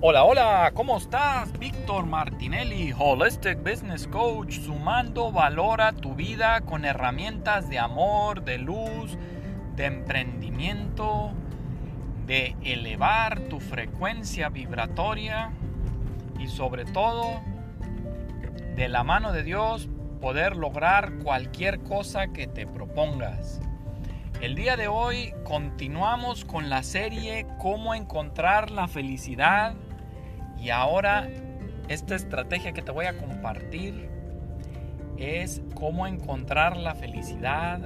Hola, hola, ¿cómo estás? Víctor Martinelli, Holistic Business Coach, sumando valor a tu vida con herramientas de amor, de luz, de emprendimiento, de elevar tu frecuencia vibratoria y sobre todo de la mano de Dios poder lograr cualquier cosa que te propongas. El día de hoy continuamos con la serie Cómo encontrar la felicidad y ahora esta estrategia que te voy a compartir es cómo encontrar la felicidad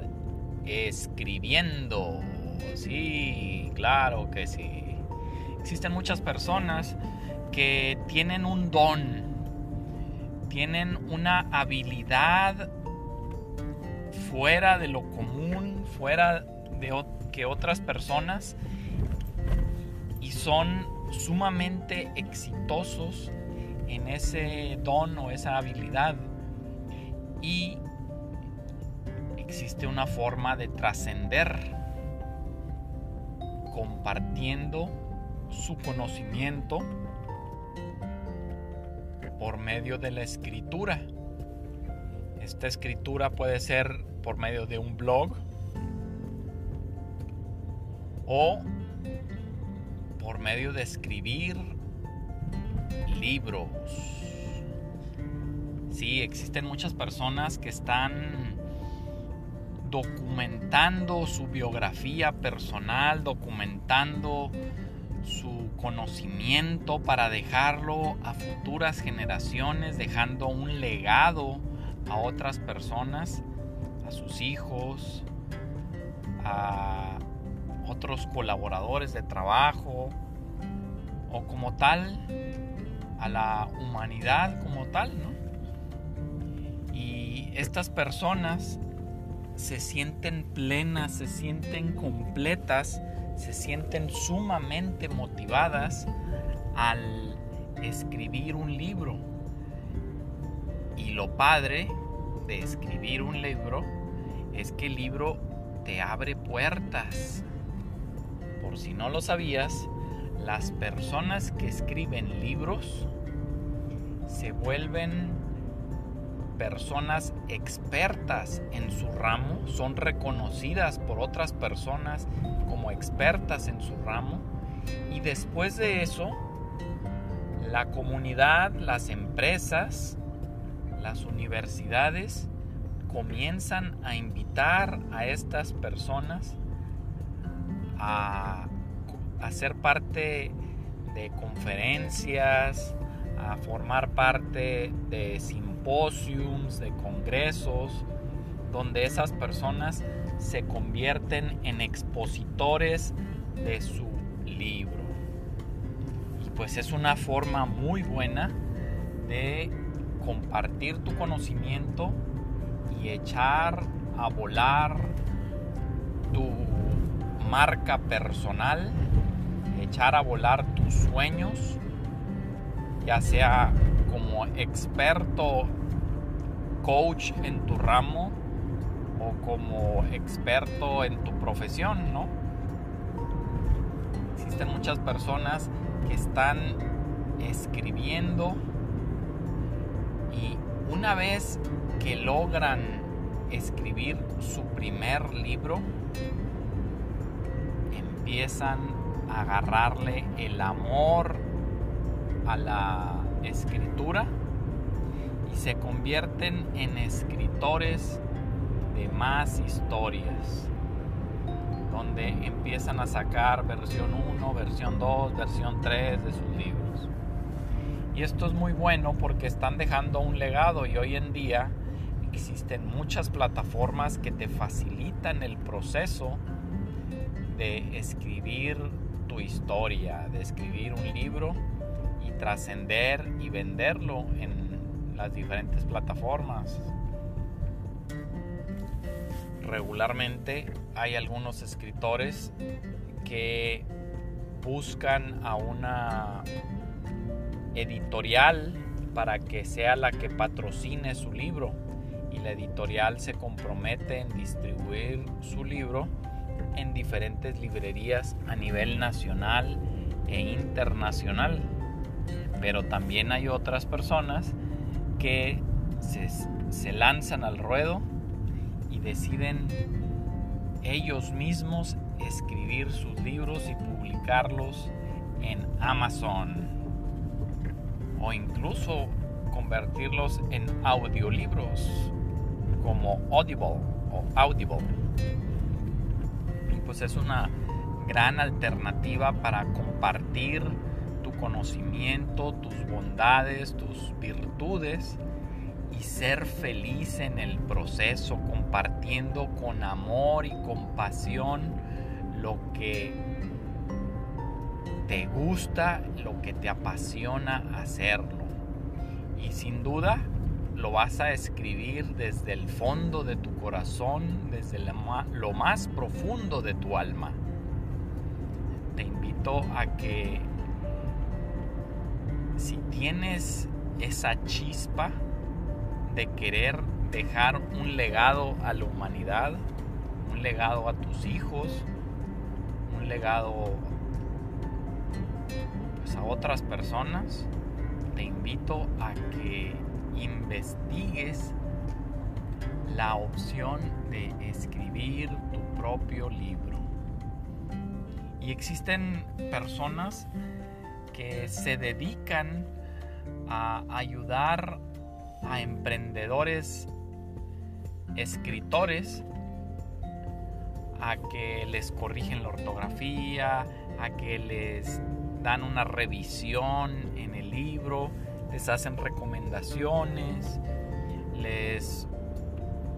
escribiendo. Sí, claro que sí. Existen muchas personas que tienen un don, tienen una habilidad fuera de lo común, fuera de que otras personas y son sumamente exitosos en ese don o esa habilidad. Y existe una forma de trascender compartiendo su conocimiento por medio de la escritura. Esta escritura puede ser por medio de un blog o por medio de escribir libros. Sí, existen muchas personas que están documentando su biografía personal, documentando su conocimiento para dejarlo a futuras generaciones, dejando un legado a otras personas, a sus hijos, a otros colaboradores de trabajo o como tal a la humanidad como tal, ¿no? Y estas personas se sienten plenas, se sienten completas, se sienten sumamente motivadas al escribir un libro. Y lo padre de escribir un libro es que el libro te abre puertas. Por si no lo sabías, las personas que escriben libros se vuelven personas expertas en su ramo, son reconocidas por otras personas como expertas en su ramo y después de eso la comunidad, las empresas, las universidades comienzan a invitar a estas personas a, a ser parte de conferencias, a formar parte de simposiums, de congresos, donde esas personas se convierten en expositores de su libro. Y pues es una forma muy buena de compartir tu conocimiento y echar a volar tu marca personal, echar a volar tus sueños, ya sea como experto coach en tu ramo o como experto en tu profesión, ¿no? Existen muchas personas que están escribiendo y una vez que logran escribir su primer libro, empiezan a agarrarle el amor a la escritura y se convierten en escritores de más historias, donde empiezan a sacar versión 1, versión 2, versión 3 de sus libros. Y esto es muy bueno porque están dejando un legado y hoy en día existen muchas plataformas que te facilitan el proceso escribir tu historia, de escribir un libro y trascender y venderlo en las diferentes plataformas. Regularmente hay algunos escritores que buscan a una editorial para que sea la que patrocine su libro y la editorial se compromete en distribuir su libro en diferentes librerías a nivel nacional e internacional. Pero también hay otras personas que se, se lanzan al ruedo y deciden ellos mismos escribir sus libros y publicarlos en Amazon o incluso convertirlos en audiolibros como Audible o Audible. Pues es una gran alternativa para compartir tu conocimiento, tus bondades, tus virtudes y ser feliz en el proceso, compartiendo con amor y compasión lo que te gusta, lo que te apasiona hacerlo. Y sin duda lo vas a escribir desde el fondo de tu corazón, desde lo más profundo de tu alma. Te invito a que si tienes esa chispa de querer dejar un legado a la humanidad, un legado a tus hijos, un legado pues, a otras personas, te invito a que investigues la opción de escribir tu propio libro. Y existen personas que se dedican a ayudar a emprendedores, escritores, a que les corrigen la ortografía, a que les dan una revisión en el libro, les hacen recomendaciones, les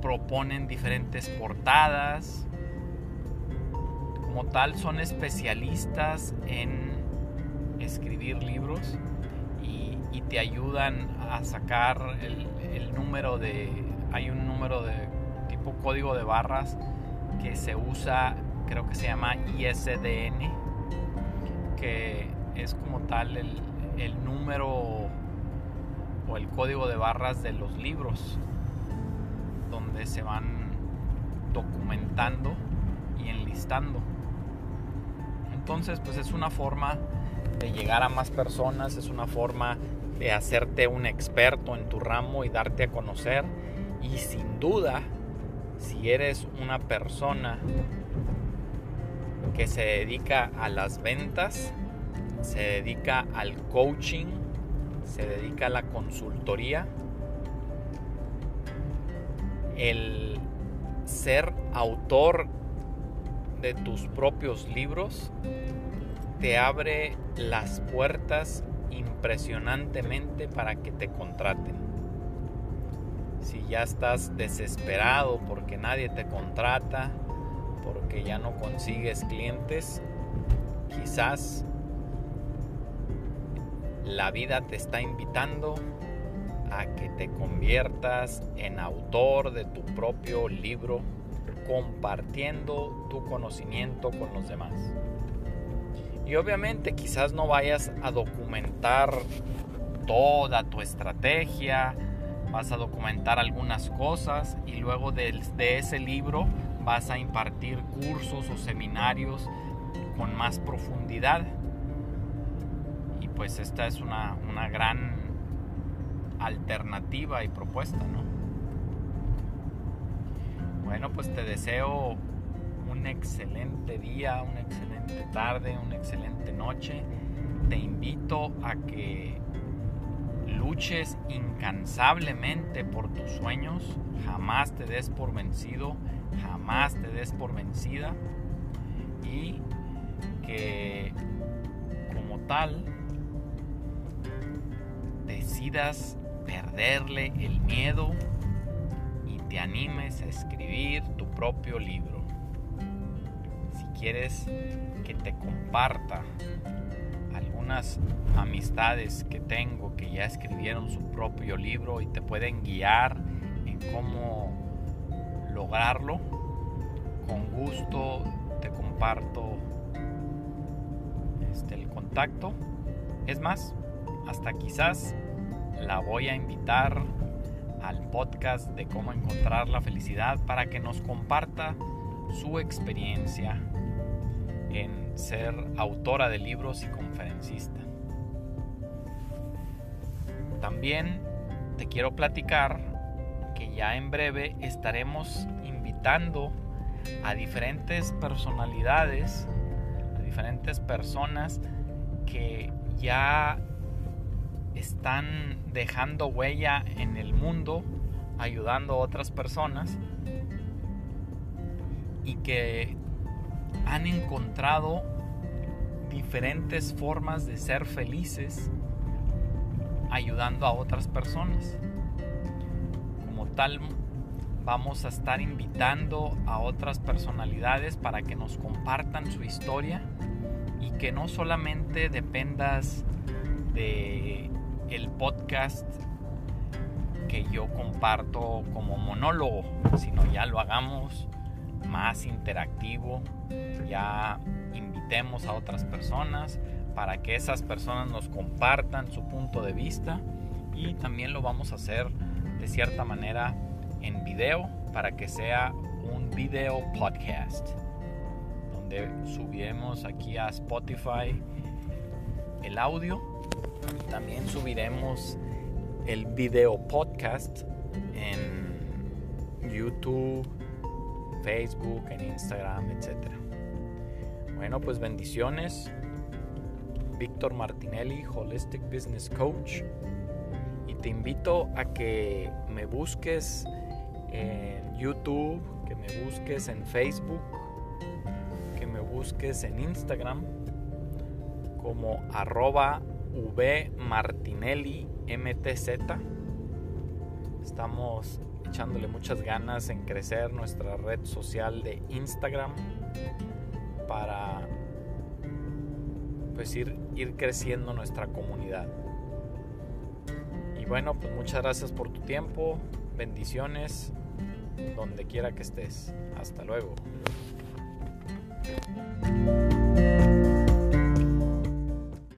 proponen diferentes portadas. Como tal, son especialistas en escribir libros y, te ayudan a sacar el, número de... Hay un número de tipo código de barras que se usa, creo que se llama ISDN, que es como tal el número o el código de barras de los libros, donde se van documentando y enlistando. Entonces, pues es una forma de llegar a más personas, es una forma de hacerte un experto en tu ramo y darte a conocer. Y sin duda, si eres una persona que se dedica a las ventas, se dedica al coaching, se dedica a la consultoría, el ser autor de tus propios libros te abre las puertas impresionantemente para que te contraten. Si ya estás desesperado porque nadie te contrata, porque ya no consigues clientes, quizás la vida te está invitando a que te conviertas en autor de tu propio libro, compartiendo tu conocimiento con los demás. Y obviamente quizás no vayas a documentar toda tu estrategia, vas a documentar algunas cosas y luego de, ese libro vas a impartir cursos o seminarios con más profundidad. Pues esta es una, una gran alternativa y propuesta, ¿no? Bueno, pues te deseo un excelente día, una excelente tarde, una excelente noche. Te invito a que luches incansablemente por tus sueños, jamás te des por vencido, jamás te des por vencida y que como tal decidas perderle el miedo y te animes a escribir tu propio libro quieres que te comparta algunas amistades que tengo que ya escribieron su propio libro y te pueden guiar en cómo lograrlo, con gusto te comparto este, el contacto. Es más, hasta quizás la voy a invitar al podcast de cómo encontrar la felicidad para que nos comparta su experiencia en ser autora de libros y conferencista. también te quiero platicar que ya en breve estaremos invitando a diferentes personalidades, a diferentes personas que ya están dejando huella en el mundo, ayudando a otras personas y que han encontrado diferentes formas de ser felices ayudando a otras personas. Como tal, vamos a estar invitando a otras personalidades para que nos compartan su historia y que no solamente dependas de el podcast que yo comparto como monólogo, sino ya lo hagamos más interactivo, ya invitemos a otras personas para que esas personas nos compartan su punto de vista y también lo vamos a hacer de cierta manera en video para que sea un video podcast donde subiremos aquí a Spotify el audio también subiremos el video podcast en YouTube, Facebook, en Instagram, etc. Bueno, pues bendiciones. Víctor Martinelli, Holistic Business Coach. Y te invito a que me busques en YouTube, que me busques en Facebook, que me busques en Instagram como arroba vmartinelli mtz. Estamos echándole muchas ganas en crecer nuestra red social de Instagram para pues ir, ir creciendo nuestra comunidad. Y bueno, pues muchas gracias por tu tiempo, bendiciones donde quiera que estés. Hasta luego.